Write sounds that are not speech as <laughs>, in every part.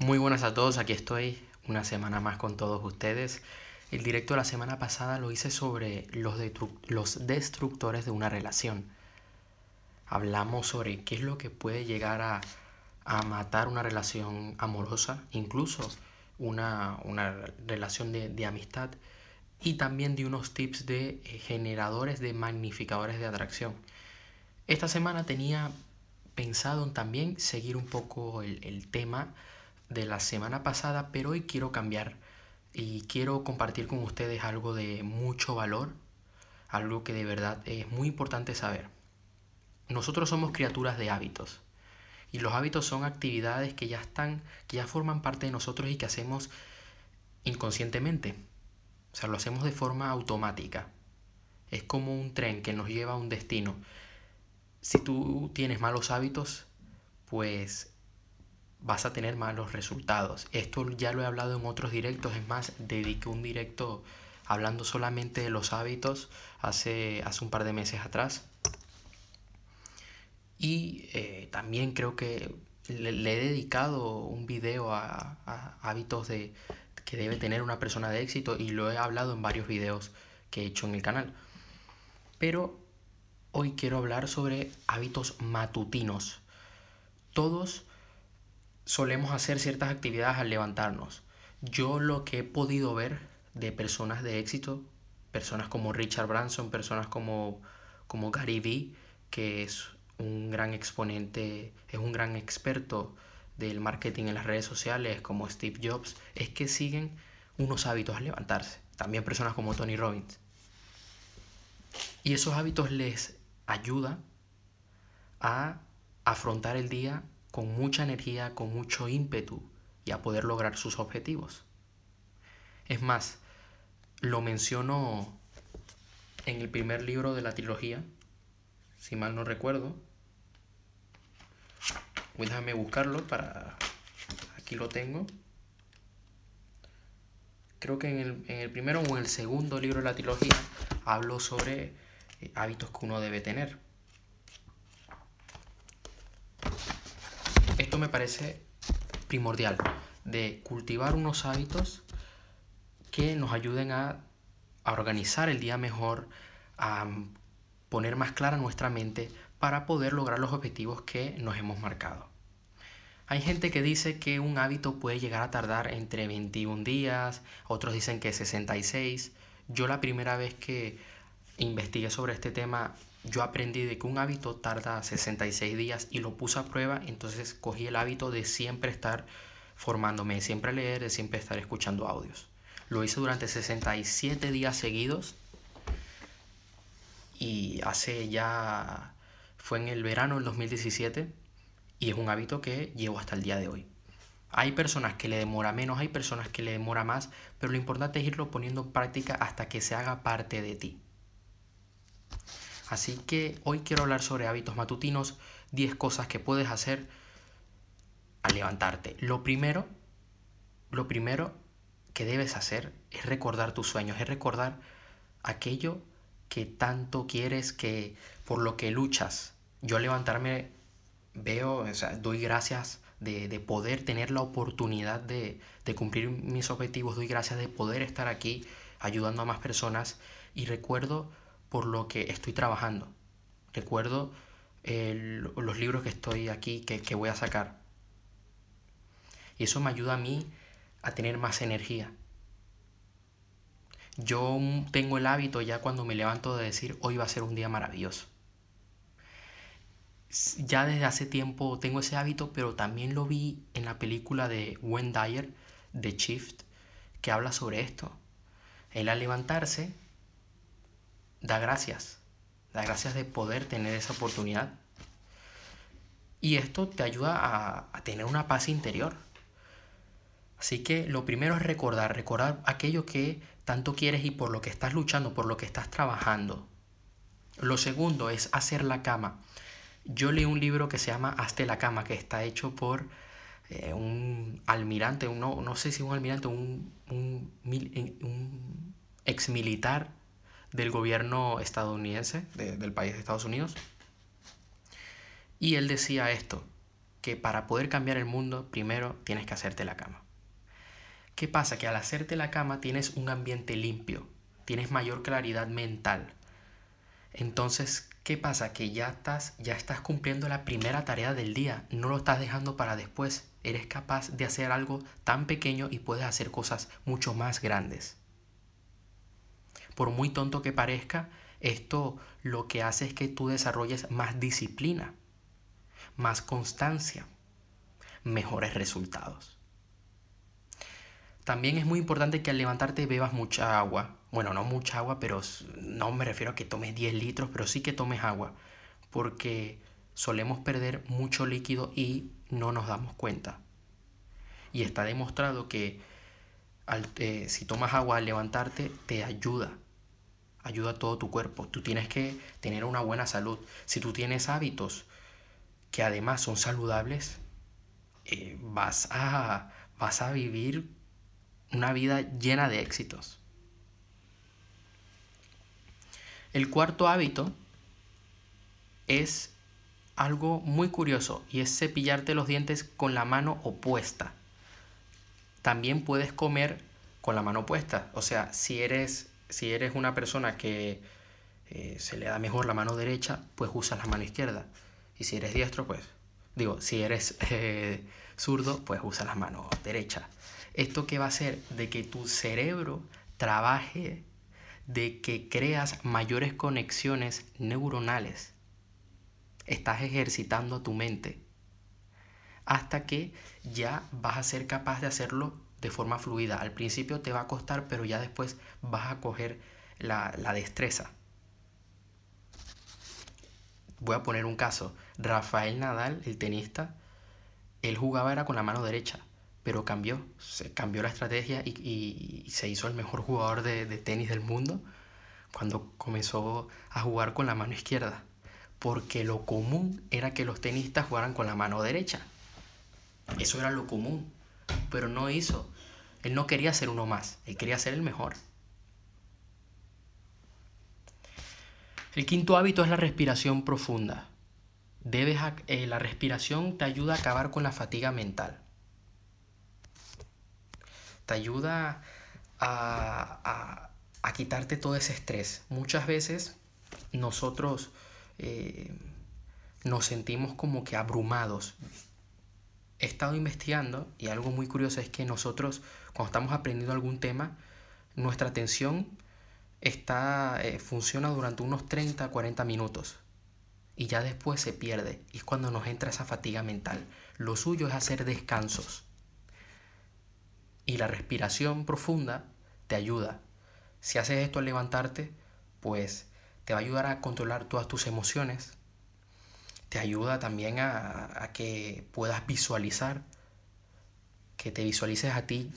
Muy buenas a todos, aquí estoy una semana más con todos ustedes. El directo de la semana pasada lo hice sobre los, los destructores de una relación. Hablamos sobre qué es lo que puede llegar a, matar una relación amorosa, incluso una, relación de, de, amistad, y también de unos tips de eh, generadores de magnificadores de atracción. Esta semana tenía pensado también seguir un poco el, el tema de la semana pasada, pero hoy quiero cambiar y quiero compartir con ustedes algo de mucho valor, algo que de verdad es muy importante saber. Nosotros somos criaturas de hábitos y los hábitos son actividades que ya están, que ya forman parte de nosotros y que hacemos inconscientemente. O sea, lo hacemos de forma automática. Es como un tren que nos lleva a un destino. Si tú tienes malos hábitos, pues vas a tener malos resultados. Esto ya lo he hablado en otros directos, es más, dediqué un directo hablando solamente de los hábitos hace, hace un par de meses atrás. Y eh, también creo que le, he dedicado un video a, a, hábitos de, que debe tener una persona de éxito y lo he hablado en varios videos que he hecho en el canal. Pero hoy quiero hablar sobre hábitos matutinos. Todos solemos hacer ciertas actividades al levantarnos. Yo lo que he podido ver de personas de éxito, personas como Richard Branson, personas como, como Gary Vee, que es un gran exponente, es un gran experto del marketing en las redes sociales, como Steve Jobs, es que siguen unos hábitos al levantarse. También personas como Tony Robbins. Y esos hábitos les ayuda a afrontar el día con mucha energía, con mucho ímpetu y a poder lograr sus objetivos. Es más, lo menciono en el primer libro de la trilogía, si mal no recuerdo. Déjame buscarlo para... Aquí lo tengo. Creo que en el, en el primero o en el segundo libro de la trilogía hablo sobre eh, hábitos que uno debe tener. Me parece primordial, de cultivar unos hábitos que nos ayuden a, organizar el día mejor, a poner más clara nuestra mente para poder lograr los objetivos que nos hemos marcado. Hay gente que dice que un hábito puede llegar a tardar entre 21 días, otros dicen que 66. Yo la primera vez que investigué sobre este tema yo aprendí de que un hábito tarda 66 días y lo puse a prueba, entonces cogí el hábito de siempre estar formándome, de siempre leer, de siempre estar escuchando audios. Lo hice durante 67 días seguidos y hace ya, fue en el verano del 2017 y es un hábito que llevo hasta el día de hoy. Hay personas que le demora menos, hay personas que le demora más, pero lo importante es irlo poniendo en práctica hasta que se haga parte de ti. Así que hoy quiero hablar sobre hábitos matutinos, 10 cosas que puedes hacer al levantarte. Lo primero, lo primero que debes hacer es recordar tus sueños, es recordar aquello que tanto quieres, que por lo que luchas. Yo levantarme veo, o sea, doy gracias de, de poder tener la oportunidad de, de cumplir mis objetivos, doy gracias de poder estar aquí ayudando a más personas y recuerdo por lo que estoy trabajando. Recuerdo los libros que estoy aquí, que, que voy a sacar. Y eso me ayuda a mí a tener más energía. Yo tengo el hábito ya cuando me levanto de decir hoy va a ser un día maravilloso. Ya desde hace tiempo tengo ese hábito, pero también lo vi en la película de Wayne Dyer, The Shift, que habla sobre esto. Él al levantarse da gracias. Da gracias de poder tener esa oportunidad. Y esto te ayuda a, tener una paz interior. Así que lo primero es recordar, recordar aquello que tanto quieres y por lo que estás luchando, por lo que estás trabajando. Lo segundo es hacer la cama. Yo leí un libro que se llama Hazte la cama, que está hecho por eh, un almirante, no, no sé si un almirante, un, un, un ex militar del gobierno estadounidense, del país de Estados Unidos. Y él decía esto, que para poder cambiar el mundo, primero tienes que hacerte la cama. ¿Qué pasa? Que al hacerte la cama tienes un ambiente limpio, tienes mayor claridad mental. Entonces, ¿qué pasa? Que ya estás, ya estás cumpliendo la primera tarea del día, no lo estás dejando para después. Eres capaz de hacer algo tan pequeño y puedes hacer cosas mucho más grandes. Por muy tonto que parezca, esto lo que hace es que tú desarrolles más disciplina, más constancia, mejores resultados. También es muy importante que al levantarte bebas mucha agua. Bueno, no mucha agua, pero no me refiero a que tomes 10 litros, pero sí que tomes agua. Porque solemos perder mucho líquido y no nos damos cuenta. Y está demostrado que eh, si tomas agua al levantarte te ayuda. Ayuda a todo tu cuerpo. Tú tienes que tener una buena salud. Si tú tienes hábitos que además son saludables, eh, vas, a, vas a vivir una vida llena de éxitos. El cuarto hábito es algo muy curioso y es cepillarte los dientes con la mano opuesta. También puedes comer con la mano opuesta. O sea, si eres, si eres una persona que eh, se le da mejor la mano derecha, pues usas la mano izquierda. Y si eres diestro, pues digo, si eres <laughs> eh, zurdo, pues usa la mano derecha. ¿Esto qué va a hacer? De que tu cerebro trabaje, de que creas mayores conexiones neuronales. Estás ejercitando tu mente hasta que ya vas a ser capaz de hacerlo de forma fluida. Al principio te va a costar, pero ya después vas a coger la, la destreza. Voy a poner un caso. Rafael Nadal, el tenista, él jugaba era con la mano derecha pero cambió, cambió la estrategia y, se hizo el mejor jugador de, tenis del mundo cuando comenzó a jugar con la mano izquierda, porque lo común era que los tenistas jugaran con la mano derecha. Eso era lo común, pero no hizo. Él no quería ser uno más, él quería ser el mejor. El quinto hábito es la respiración profunda. Debes eh, la respiración te ayuda a acabar con la fatiga mental te ayuda a, quitarte todo ese estrés. Muchas veces nosotros eh, nos sentimos como que abrumados. He estado investigando y algo muy curioso es que nosotros cuando estamos aprendiendo algún tema, nuestra atención está, eh, funciona durante unos 30, 40 minutos y ya después se pierde y es cuando nos entra esa fatiga mental. Lo suyo es hacer descansos. Y la respiración profunda te ayuda. Si haces esto al levantarte, pues te va a ayudar a controlar todas tus emociones. Te ayuda también a, que puedas visualizar, que te visualices a ti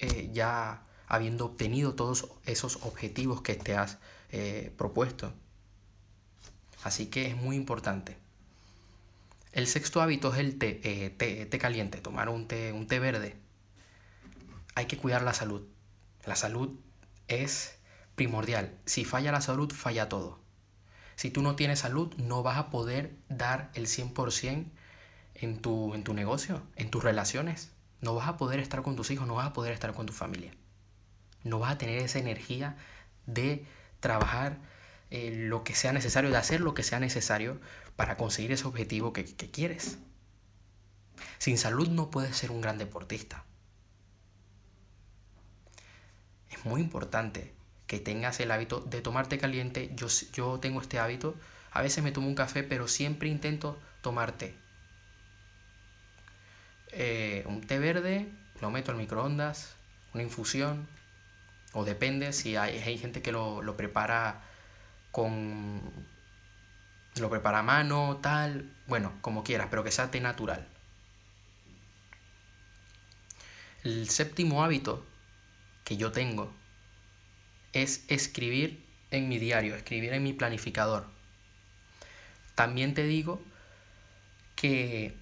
eh, ya habiendo obtenido todos esos objetivos que te has eh, propuesto. Así que es muy importante. El sexto hábito es el té, eh, té caliente, tomar un té, un té verde hay que cuidar la salud. La salud es primordial. Si falla la salud, falla todo. Si tú no tienes salud, no vas a poder dar el 100% en tu, en tu negocio, en tus relaciones. No vas a poder estar con tus hijos, no vas a poder estar con tu familia. No vas a tener esa energía de trabajar eh, lo que sea necesario, de hacer lo que sea necesario para conseguir ese objetivo que, que quieres. Sin salud no puedes ser un gran deportista. es muy importante que tengas el hábito de tomarte caliente. Yo, yo tengo este hábito. A veces me tomo un café, pero siempre intento tomarte eh, un té verde, lo meto al microondas, una infusión, o depende si hay, hay gente que lo, lo, prepara con. lo prepara a mano, tal, bueno, como quieras, pero que sea té natural. El séptimo hábito que yo tengo es escribir en mi diario, escribir en mi planificador. También te digo que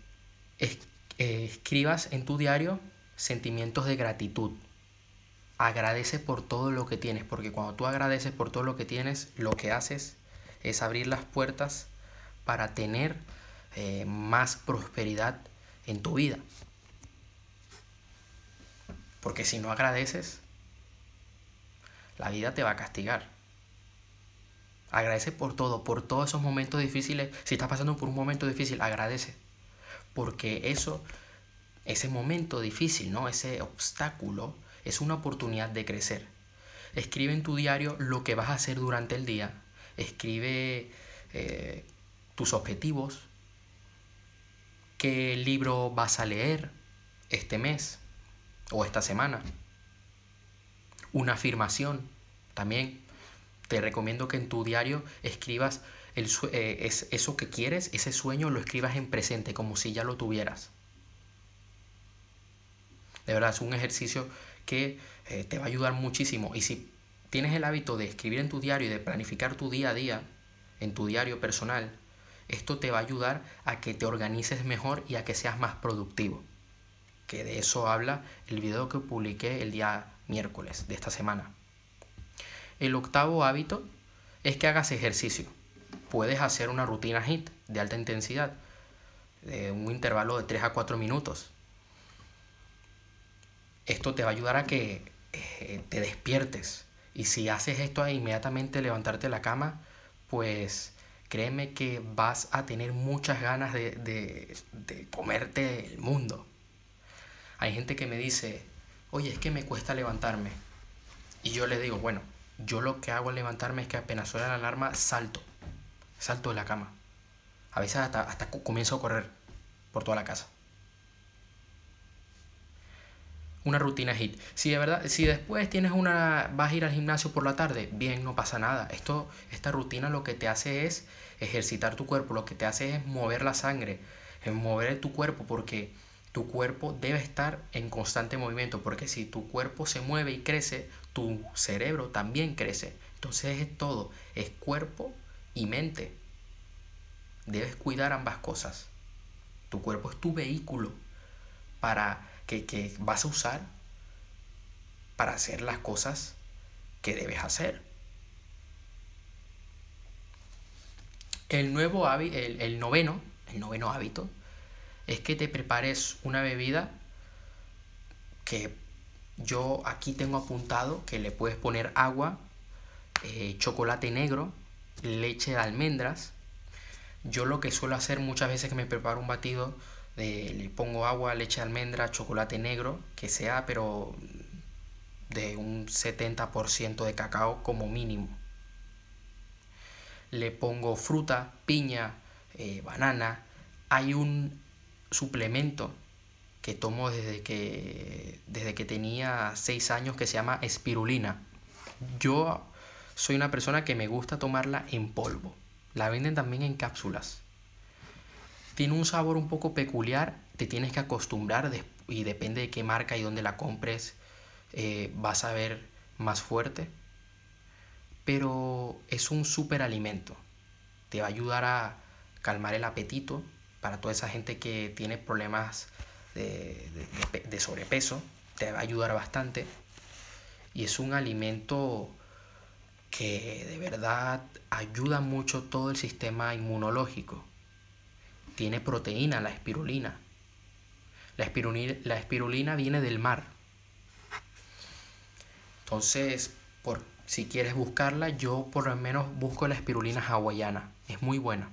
eh, escribas en tu diario sentimientos de gratitud. Agradece por todo lo que tienes, porque cuando tú agradeces por todo lo que tienes, lo que haces es abrir las puertas para tener eh, más prosperidad en tu vida. Porque si no agradeces, la vida te va a castigar. Agradece por todo, por todos esos momentos difíciles. Si estás pasando por un momento difícil, agradece. Porque eso, ese momento difícil, ¿no? Ese obstáculo, es una oportunidad de crecer. Escribe en tu diario lo que vas a hacer durante el día. Escribe eh, tus objetivos. ¿Qué libro vas a leer este mes o esta semana? Una afirmación también te recomiendo que en tu diario escribas el, eh, es, eso que quieres, ese sueño lo escribas en presente, como si ya lo tuvieras. De verdad, es un ejercicio que eh, te va a ayudar muchísimo. Y si tienes el hábito de escribir en tu diario y de planificar tu día a día, en tu diario personal, esto te va a ayudar a que te organices mejor y a que seas más productivo. Que de eso habla el video que publiqué el día miércoles de esta semana. El octavo hábito es que hagas ejercicio. Puedes hacer una rutina HIT de alta intensidad, de un intervalo de 3 a 4 minutos. Esto te va a ayudar a que eh, te despiertes. Y si haces esto a inmediatamente levantarte de la cama, pues créeme que vas a tener muchas ganas de, de comerte el mundo. Hay gente que me dice, oye, es que me cuesta levantarme. Y yo le digo, bueno, yo lo que hago al levantarme es que apenas suena la alarma, salto. Salto de la cama. A veces hasta, hasta comienzo a correr por toda la casa. Una rutina HIT. Si de verdad, si después tienes una. vas a ir al gimnasio por la tarde, bien, no pasa nada. Esto, esta rutina lo que te hace es ejercitar tu cuerpo, lo que te hace es mover la sangre, es mover tu cuerpo, porque tu cuerpo debe estar en constante movimiento, porque si tu cuerpo se mueve y crece, tu cerebro también crece. Entonces es todo, es cuerpo y mente. Debes cuidar ambas cosas. Tu cuerpo es tu vehículo para que, que vas a usar para hacer las cosas que debes hacer. El nuevo hábito, el, el noveno, el noveno hábito, es que te prepares una bebida que yo aquí tengo apuntado que le puedes poner agua, eh, chocolate negro, leche de almendras. Yo lo que suelo hacer muchas veces que me preparo un batido, le pongo agua, leche de almendra, chocolate negro, que sea pero de un 70% de cacao como mínimo. Le pongo fruta, piña, eh, banana. Hay un suplemento que tomo desde que, desde que tenía 6 años que se llama espirulina. Yo soy una persona que me gusta tomarla en polvo. La venden también en cápsulas. Tiene un sabor un poco peculiar, te tienes que acostumbrar y depende de qué marca y dónde la compres, eh, vas a ver más fuerte. Pero es un super alimento. Te va a ayudar a calmar el apetito para toda esa gente que tiene problemas de, sobrepeso, te va a ayudar bastante. Y es un alimento que de verdad ayuda mucho todo el sistema inmunológico. Tiene proteína, la espirulina. La espirulina, la espirulina viene del mar. Entonces, por, si quieres buscarla, yo por lo menos busco la espirulina hawaiana. Es muy buena.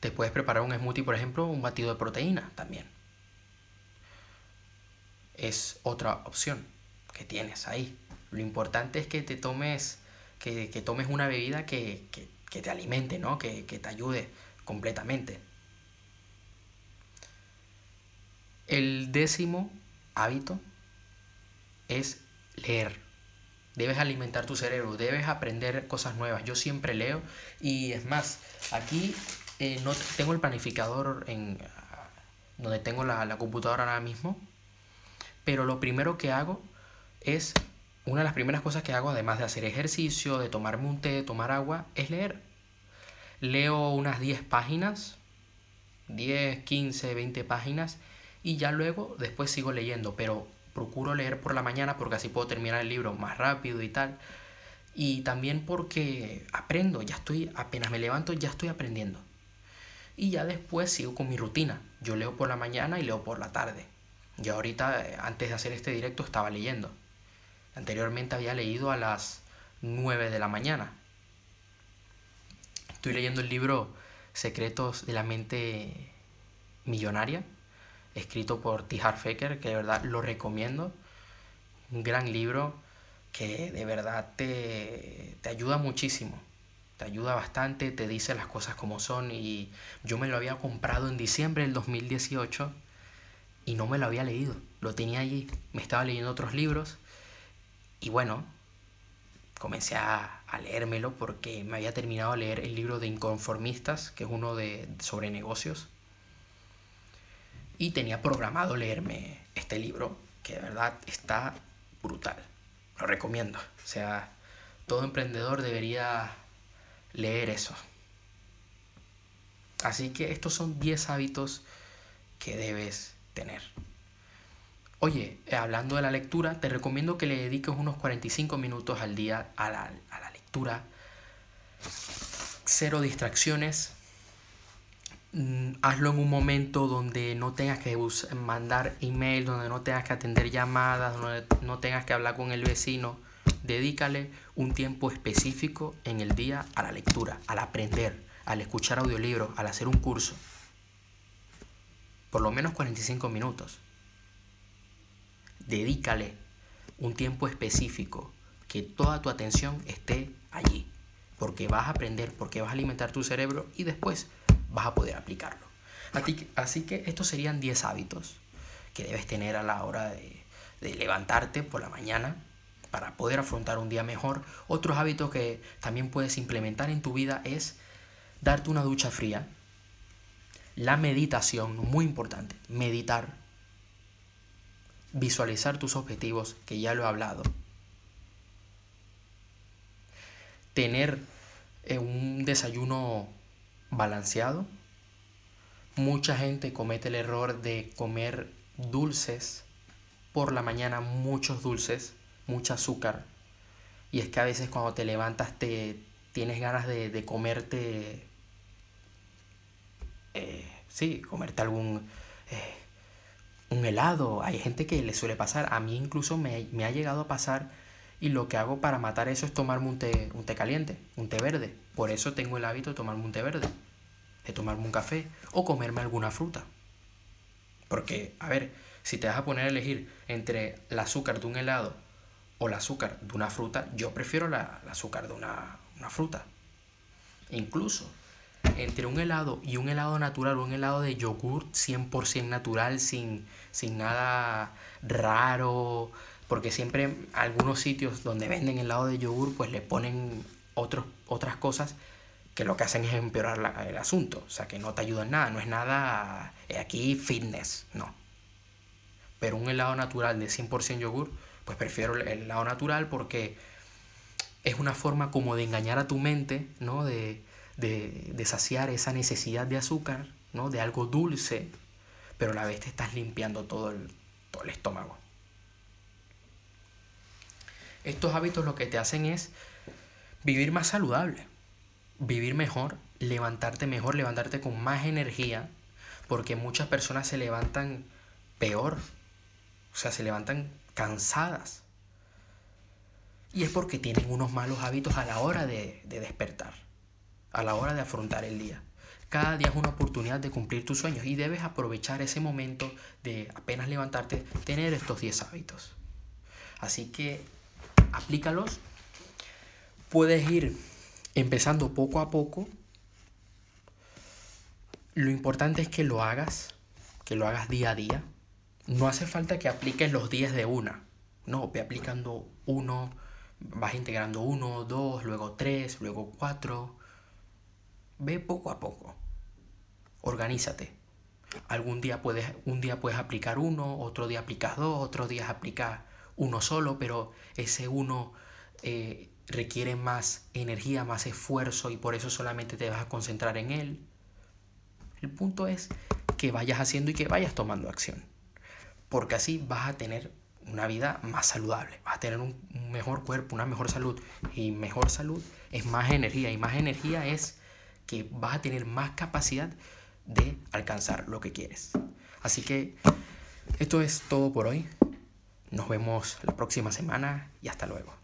Te puedes preparar un smoothie, por ejemplo, un batido de proteína también. Es otra opción que tienes ahí. Lo importante es que te tomes, que, tomes una bebida que, te alimente, ¿no? Que, que te ayude completamente. El décimo hábito es leer. Debes alimentar tu cerebro, debes aprender cosas nuevas. Yo siempre leo y es más, aquí eh, no tengo el planificador en donde tengo la, la computadora ahora mismo, pero lo primero que hago es, una de las primeras cosas que hago, además de hacer ejercicio, de tomarme un té, de tomar agua, es leer. Leo unas 10 páginas, 10, 15, 20 páginas, y ya luego después sigo leyendo, pero procuro leer por la mañana porque así puedo terminar el libro más rápido y tal. Y también porque aprendo, ya estoy, apenas me levanto, ya estoy aprendiendo. Y ya después sigo con mi rutina. Yo leo por la mañana y leo por la tarde. Yo ahorita, eh, antes de hacer este directo, estaba leyendo. Anteriormente había leído a las 9 de la mañana. Estoy leyendo el libro Secretos de la Mente Millonaria, escrito por T. Harfaker, que de verdad lo recomiendo. Un gran libro que de verdad te, te ayuda muchísimo. Te ayuda bastante, te dice las cosas como son y yo me lo había comprado en diciembre del 2018 y no me lo había leído. Lo tenía allí, me estaba leyendo otros libros y bueno, comencé a, a leérmelo porque me había terminado de leer el libro de Inconformistas, que es uno de, sobre negocios. Y tenía programado leerme este libro, que de verdad está brutal. Lo recomiendo. O sea, todo emprendedor debería leer eso. Así que estos son 10 hábitos que debes tener. Oye, eh, hablando de la lectura, te recomiendo que le dediques unos 45 minutos al día a la, a la lectura. Cero distracciones. Mm, hazlo en un momento donde no tengas que mandar email, donde no tengas que atender llamadas, donde no tengas que hablar con el vecino. Dedícale un tiempo específico en el día a la lectura, al aprender, al escuchar audiolibros, al hacer un curso. Por lo menos 45 minutos dedícale un tiempo específico, que toda tu atención esté allí, porque vas a aprender, porque vas a alimentar tu cerebro y después vas a poder aplicarlo. Así que estos serían 10 hábitos que debes tener a la hora de levantarte por la mañana para poder afrontar un día mejor. Otros hábitos que también puedes implementar en tu vida es darte una ducha fría. La meditación, muy importante, meditar visualizar tus objetivos, que ya lo he hablado. Tener eh, un desayuno balanceado. Mucha gente comete el error de comer dulces por la mañana, muchos dulces, mucho azúcar. Y es que a veces cuando te levantas te tienes ganas de, comerte, eh, sí, comerte algún eh, un helado. Hay gente que le suele pasar. A mí incluso me, ha llegado a pasar y lo que hago para matar eso es tomarme un té, un té caliente, un té verde. Por eso tengo el hábito de tomarme un té verde, de tomarme un café o comerme alguna fruta. Porque, a ver, si te vas a poner a elegir entre el azúcar de un helado o el azúcar de una fruta, yo prefiero la, el azúcar de una, una fruta. Incluso entre un helado y un helado natural, un helado de yogur 100% natural, sin, sin nada raro, porque siempre algunos sitios donde venden helado de yogur, pues le ponen otros, otras cosas que lo que hacen es empeorar el asunto, o sea, que no te ayudan nada, no es nada eh, aquí fitness, no. Pero un helado natural de 100% yogur, pues prefiero el helado natural porque es una forma como de engañar a tu mente, ¿no? De, de, saciar esa necesidad de azúcar, ¿no? de algo dulce, pero a la vez te estás limpiando todo el, todo el estómago. Estos hábitos lo que te hacen es vivir más saludable, vivir mejor, levantarte mejor, levantarte con más energía, porque muchas personas se levantan peor, o sea, se levantan cansadas. Y es porque tienen unos malos hábitos a la hora de despertar a la hora de afrontar el día. Cada día es una oportunidad de cumplir tus sueños y debes aprovechar ese momento de apenas levantarte, tener estos 10 hábitos. Así que aplícalos. Puedes ir empezando poco a poco. Lo importante es que lo hagas, que lo hagas día a día. No hace falta que apliques los días de una. No, ve aplicando uno, vas integrando uno, dos, luego tres, luego cuatro, Ve poco a poco. Organízate. Algún día puedes, un día puedes aplicar uno, otro día aplicas dos, otro día aplicas uno solo, pero ese uno eh, requiere más energía, más esfuerzo y por eso solamente te vas a concentrar en él. El punto es que vayas haciendo y que vayas tomando acción. Porque así vas a tener una vida más saludable, vas a tener un, mejor cuerpo, una mejor salud. Y mejor salud es más energía. Y más energía es que vas a tener más capacidad de alcanzar lo que quieres. Así que esto es todo por hoy. Nos vemos la próxima semana y hasta luego.